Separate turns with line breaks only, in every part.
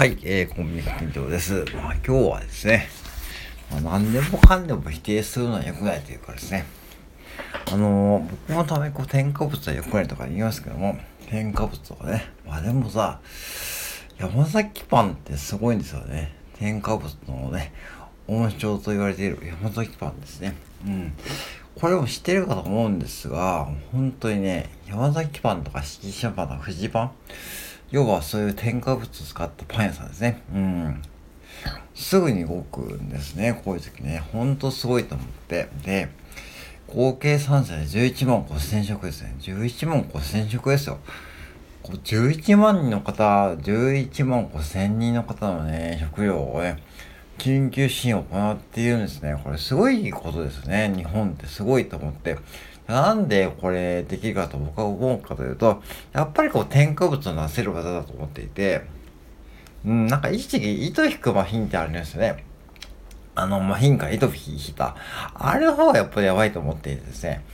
はい、えー、コンビニ緊張です。まあ、今日はですね、まあ、何でもかんでも否定するのは良くないというかですね、あのー、僕のためこう添加物は良くないとか言いますけども、添加物とかね、まあでもさ、山崎パンってすごいんですよね。添加物のね、温床と言われている山崎パンですね。うん。これも知ってるかと思うんですが、本当にね、山崎パンとか敷地パンとか富士パン、要はそういう添加物を使ったパン屋さんですね。うん。すぐに動くんですね、こういう時ね。ほんとすごいと思って。で、合計3社で11万5千食ですね。11万5千食ですよ。11万人の方、11万5千人の方のね、食料をね、緊急支援を行っているんですね。これすごいことですね。日本ってすごいと思って。なんでこれできるかと僕は思うかというと、やっぱりこう添加物を出せる方だと思っていて、うん、なんか一時期糸引くマヒンってありますよね。あの、マヒンから糸引いた。あれの方がやっぱりやばいと思っていてですね。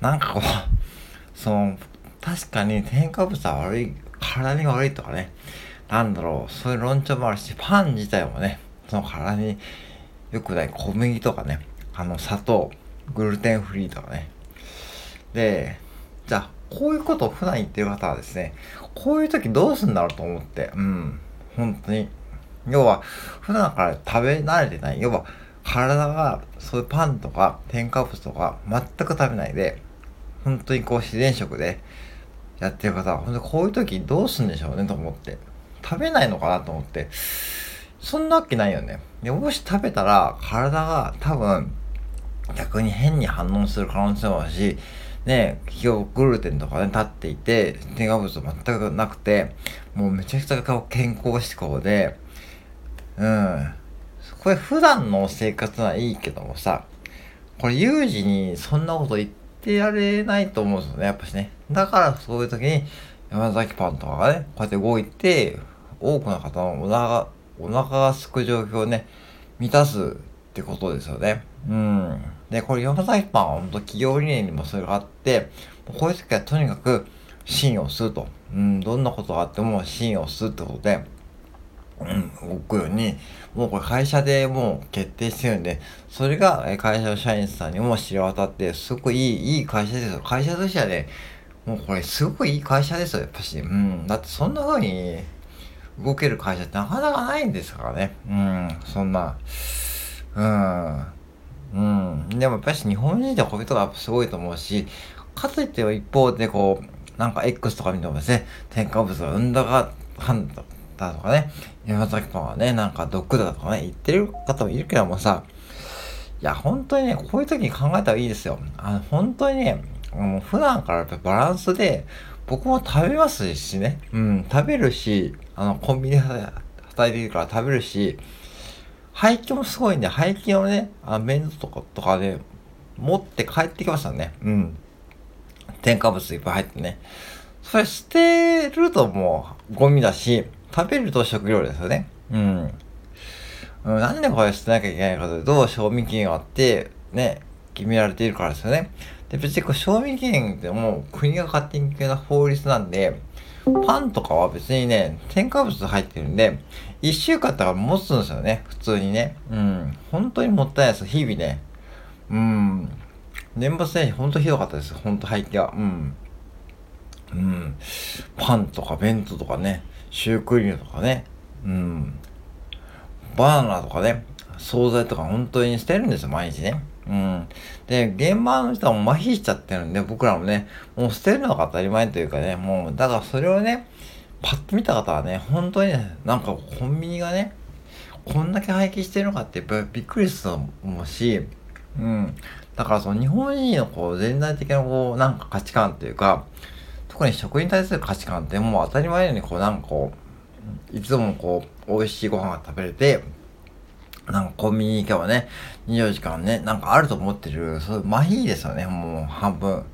なんかこう、その、確かに添加物は悪い、体に悪いとかね。なんだろう、そういう論調もあるし、パン自体もね、その体に良くない小麦とかね、あの砂糖、グルテンフリーとかね、で、じゃあ、こういうことを普段言ってる方はですね、こういう時どうすんだろうと思って、うん、本当に。要は、普段から食べ慣れてない。要は、体がそういうパンとか添加物とか全く食べないで、本当にこう自然食でやってる方は、本当にこういう時どうすんでしょうねと思って。食べないのかなと思って。そんなわけないよね。でもし食べたら体が多分逆に変に反応する可能性もあるし、ね、企業グルテンとかね、立っていて、添加物全くなくて、もうめちゃくちゃ健康志向で、うん。これ普段の生活はいいけどもさ、これ有事にそんなこと言ってられないと思うんですよね、やっぱしね。だからそういう時に山崎パンとかがね、こうやって動いて、多くの方のお腹、お腹が空く状況をね、満たすってことですよね。うん。で、これ山崎パンは本当企業理念にもそれがあって、こういう時はとにかく信用すると。うん、どんなことがあっても信用するってことで、うん、動くように、もうこれ会社でもう決定してるんで、それが会社の社員さんにも知れ渡って、すごくいい、いい会社ですよ。会社としてはね、もうこれすごくいい会社ですよ、やっぱし。うん、だってそんな風に動ける会社ってなかなかないんですからね。うん、そんな。うん。うん。でもやっぱり日本人でこういう人がすごいと思うし、かといって一方でこう、なんか X とか見てもですね、添加物が生んだが、はんだとかね、山崎パンはね、なんか毒だとかね、言ってる方もいるけどもさ、いや、本当にね、こういう時に考えたらいいですよ。あの、本当にね、もう普段からバランスで、僕も食べますしね、うん、食べるし、あの、コンビニで働いてるから食べるし、廃棄もすごいんで、廃棄をね、あメンズとかとかで持って帰ってきましたね。うん。添加物いっぱい入ってね。それ捨てるともうゴミだし、食べると食料ですよね。うん。うん、なんでこれ捨てなきゃいけないかというと、賞味期限があって、ね、決められているからですよね。で、別にこう賞味期限ってもう国が勝手に決めた法律なんで、パンとかは別にね、添加物入ってるんで、一週間とか持つんですよね、普通にね。うん。本当にもったいないです、日々ね。うん。年末年始ほんとひどかったです、ほんと廃棄は。うん。うん。パンとか弁当とかね、シュークリームとかね。うん。バナナとかね、惣菜とか本当に捨てるんですよ、毎日ね。うん。で、現場の人はもう麻痺しちゃってるんで、僕らもね、もう捨てるのが当たり前というかね、もう、だからそれをね、パッと見た方はね、本当にね、なんかコンビニがね、こんだけ廃棄してるのかってやっぱびっくりすると思うし、うん。だからその日本人のこう全体的なこうなんか価値観っていうか、特に食に対する価値観ってもう当たり前のようにこうなんかこう、いつもこう美味しいご飯が食べれて、なんかコンビニに行けばね、24時間ね、なんかあると思ってる、そういう麻痺ですよね、もう半分。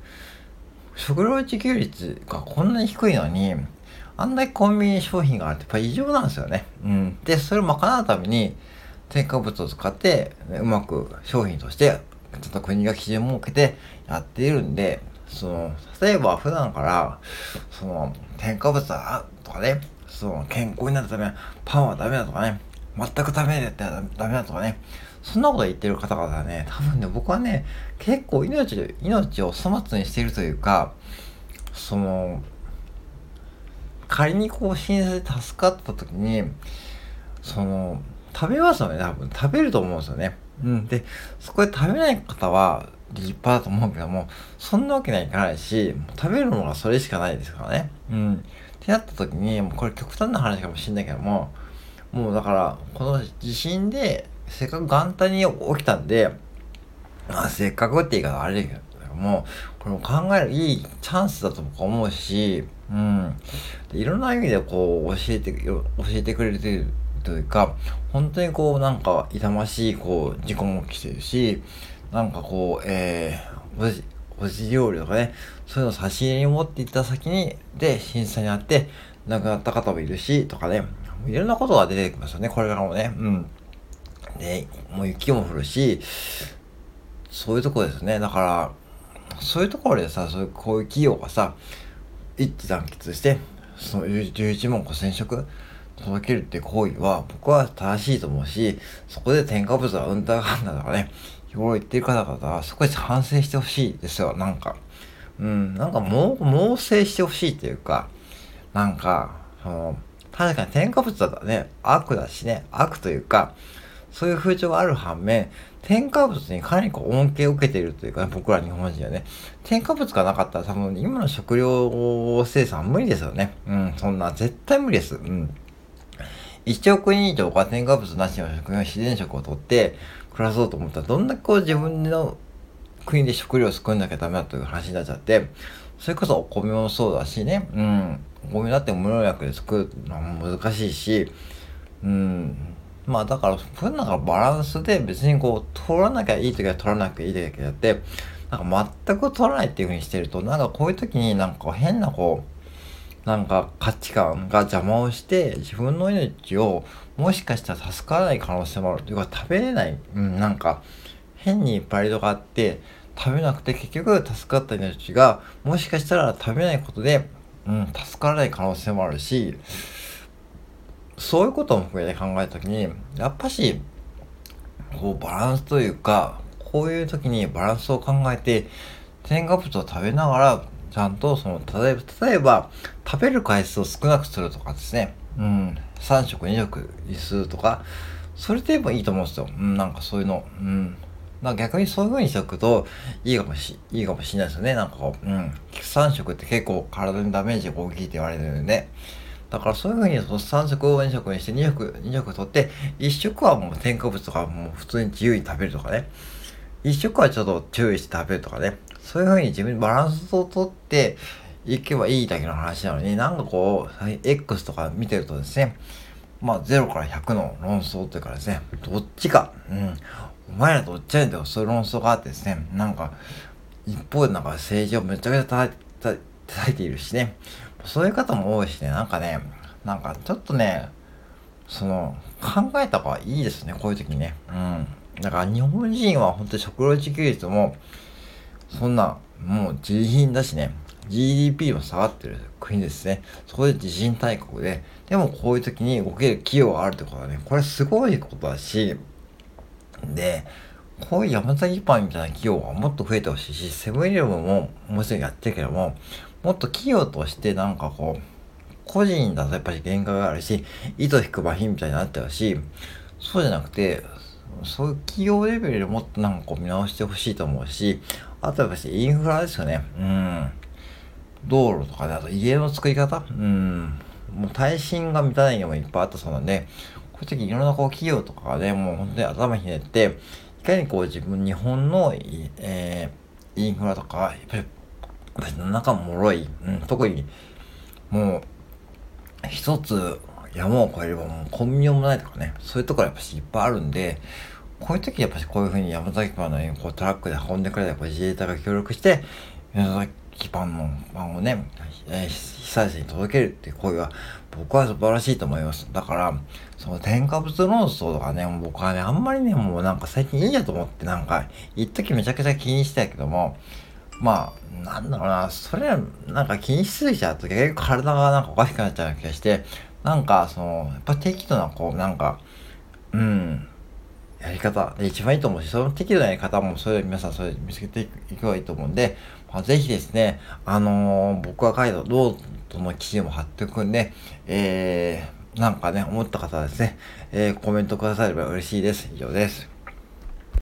食料自給率がこんなに低いのに、あんだけコンビニ商品があるってやっぱ異常なんですよね。うん。で、それを賄うために、添加物を使って、ね、うまく商品として、ちょっと国が基準を設けてやっているんで、その、例えば普段から、その、添加物だとかね、その健康になるためパンはダメだとかね、全く食べないってダメだとかね、そんなこと言ってる方々はね、多分ね、僕はね、結構命、命を粗末にしているというか、その、仮にこう震災で助かった時に、その、食べますよね、多分。食べると思うんですよね。うん。で、そこで食べない方は立派だと思うけども、そんなわけにはいかないし、食べるものがそれしかないですからね。うん。ってなった時に、もうこれ極端な話かもしれないけども、もうだから、この地震で、せっかく元旦に起きたんで、まあ、せっかくって言い方あれだけども、これも考えるいいチャンスだと僕は思うし、うん。いろんな意味でこう、教えて、教えてくれてるというか、本当にこう、なんか、痛ましい、こう、事故も起きてるし、なんかこう、えー、おじ、おじ料理とかね、そういうのを差し入れに持っていった先に、で、震災にあって、亡くなった方もいるし、とかね、いろんなことが出てきますよね、これからもね。うん。で、もう雪も降るし、そういうとこですね。だから、そういうところでさ、そういう、こういう企業がさ、一致団結して、その11万5000食届けるって行為は、僕は正しいと思うし、そこで添加物はうんたがんだとかね、日頃言ってる方々は、そこで反省してほしいですよ、なんか。うん、なんかもう、猛省してほしいっていうか、なんか、その、確かに添加物だったらね、悪だしね、悪というか、そういう風潮がある反面、添加物にかなりこう恩恵を受けているというか、ね、僕ら日本人はね、添加物がなかったら多分今の食料生産無理ですよね。うん、そんな絶対無理です。うん。1億人以上が添加物なしの食料、自然食をとって暮らそうと思ったら、どんだけこう自分の国で食料を作んなきゃダメだという話になっちゃって、それこそお米もそうだしね、うん、お米だって無農薬で作るのも難しいし、うん、まあだから、そういうのがバランスで別にこう、取らなきゃいい時は取らなくていい時やって、なんか全く取らないっていう風にしてると、なんかこういう時になんか変なこう、なんか価値観が邪魔をして、自分の命をもしかしたら助からない可能性もある。というか、食べれない、うん、なんか変にプライドがあって、食べなくて結局助かった命が、もしかしたら食べないことで、うん、助からない可能性もあるし、そういうことも含めて考えたときに、やっぱし、こうバランスというか、こういう時にバランスを考えて、添加物を食べながら、ちゃんとその、例えば、例えば、食べる回数を少なくするとかですね。うん。3食2食にするとか、それでもいいと思うんですよ。うん、なんかそういうの。うん。なんか逆にそういう風にしておくといいかもし、いいかもしれないですよね。なんかこう、うん。3食って結構体にダメージが大きいって言われてるんで、だからそういうふうにその3食を2食にして2食、2食取って、1食はもう添加物とかもう普通に自由に食べるとかね。1食はちょっと注意して食べるとかね。そういうふうに自分にバランスをとっていけばいいだけの話なのに、なんかこう、X とか見てるとですね、まあ0から100の論争というかですね、どっちか、うん、お前らどっちやねんとそう論争があってですね、なんか、一方でなんか政治をめちゃくちゃ叩いているしね、そういう方も多いしね、なんかね、なんかちょっとね、その、考えた方がいいですね、こういう時にね。うん。だから日本人は本当に食料自給率も、そんな、もう自利品だしね、GDP も下がってる国ですね。そこで地震大国で、でもこういう時に動ける企業があるってことはね、これすごいことだし、で、こういう山崎パンみたいな企業がもっと増えてほしいし、セブンイレブンももちろんやってるけども、もっと企業としてなんかこう、個人だとやっぱり限界があるし、糸引く場品みたいになっちゃうし、そうじゃなくて、そういう企業レベルでもっとなんかこう見直してほしいと思うし、あとやっぱしインフラですよね。うん。道路とかで、あと家の作り方うん。もう耐震が満たないのもいっぱいあったそうなんで、こういう時いろんなこう企業とかでもう本当に頭ひねって、いかにこう自分、日本の、えー、インフラとか、やっぱり中もろい、うん、特にもう一つ山を越えればもうコンビニもないとかね、そういうところやっぱしいっぱいあるんで、こういう時やっぱしこういうふうに山崎パンのようにこうトラックで運んでくれたら自衛隊が協力して、山崎パンのパンをね、えー、被災者に届けるっていう行為は僕は素晴らしいと思います。だから、その添加物論争とかね、僕はね、あんまりね、もうなんか最近いいやと思ってなんか、一時めちゃくちゃ気にしてたけども、まあ、なんだろうな、それなんか気にしすぎちゃうと結局体がなんかおかしくなっちゃう気がして、なんか、その、やっぱ適度な、こう、なんか、うん、やり方で一番いいと思うし、その適度なやり方も、それ皆さんそれ見つけていけばいいと思うんで、まあ、ぜひですね、あのー、僕が書いたノートの記事も貼っておくんで、えー、なんかね、思った方はですね、えー、コメントくだされば嬉しいです。以上です。